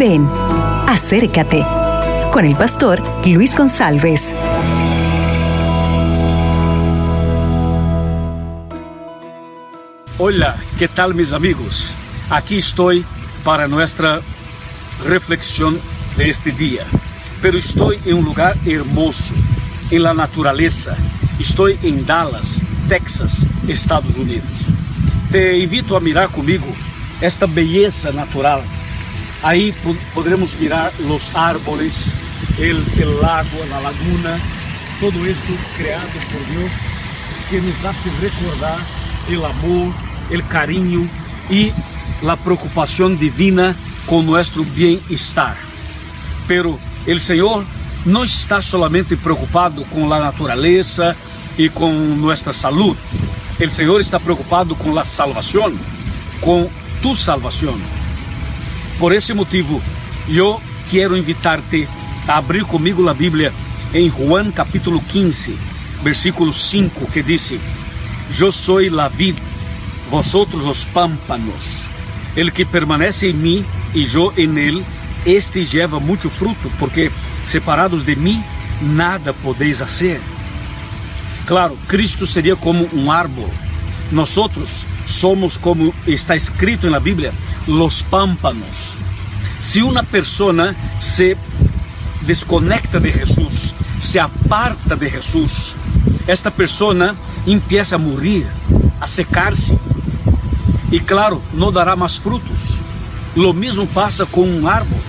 Ven, acércate con el pastor Luis González. Hola, ¿qué tal mis amigos? Aquí estoy para nuestra reflexión de este día. Pero estoy en un lugar hermoso, en la naturaleza. Estoy en Dallas, Texas, Estados Unidos. Te invito a mirar comigo esta belleza natural Ahí podremos mirar los árboles, el lago, la laguna, todo esto creado por Dios que nos hace recordar el amor, el cariño y la preocupación divina con nuestro bienestar. Pero el Señor no está solamente preocupado con la naturaleza y con nuestra salud. El Señor está preocupado con la salvación, con tu salvación. Por esse motivo, eu quero invitar-te a abrir comigo a Bíblia em Juan capítulo 15, versículo 5, que diz: Eu sou a vid, vosotros os pámpanos. El que permanece em mim e eu em ele, este lleva muito fruto, porque separados de mim, nada podeis fazer. Claro, Cristo seria como um árvore. Nós somos como está escrito na Bíblia, los pámpanos. Si una persona se desconecta de Jesús, se aparta de Jesús, esta persona empieza a morir, a secar-se. E claro, não dará mais frutos. Lo mesmo passa com um árvore.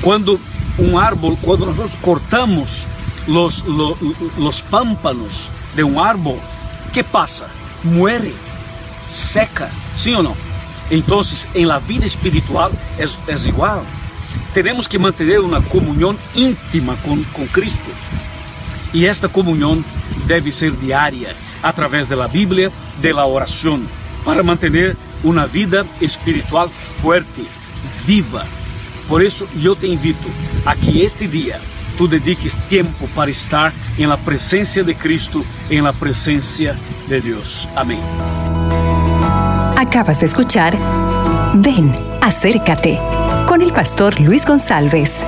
Quando um árvore, quando nós cortamos los, los, los pámpanos de um árvore, que passa? Muere, seca, sim ou não? Então, em la vida espiritual é, é igual. Temos que manter uma comunhão íntima com, com Cristo. E esta comunhão deve ser diária, através da Bíblia, da oração, para manter uma vida espiritual forte, viva. Por isso, eu te invito a que este dia tu dediques tempo para estar em la presença de Cristo, em la presença de Deus. Amém. Acabas de escuchar Ven, acércate con el pastor Luis González.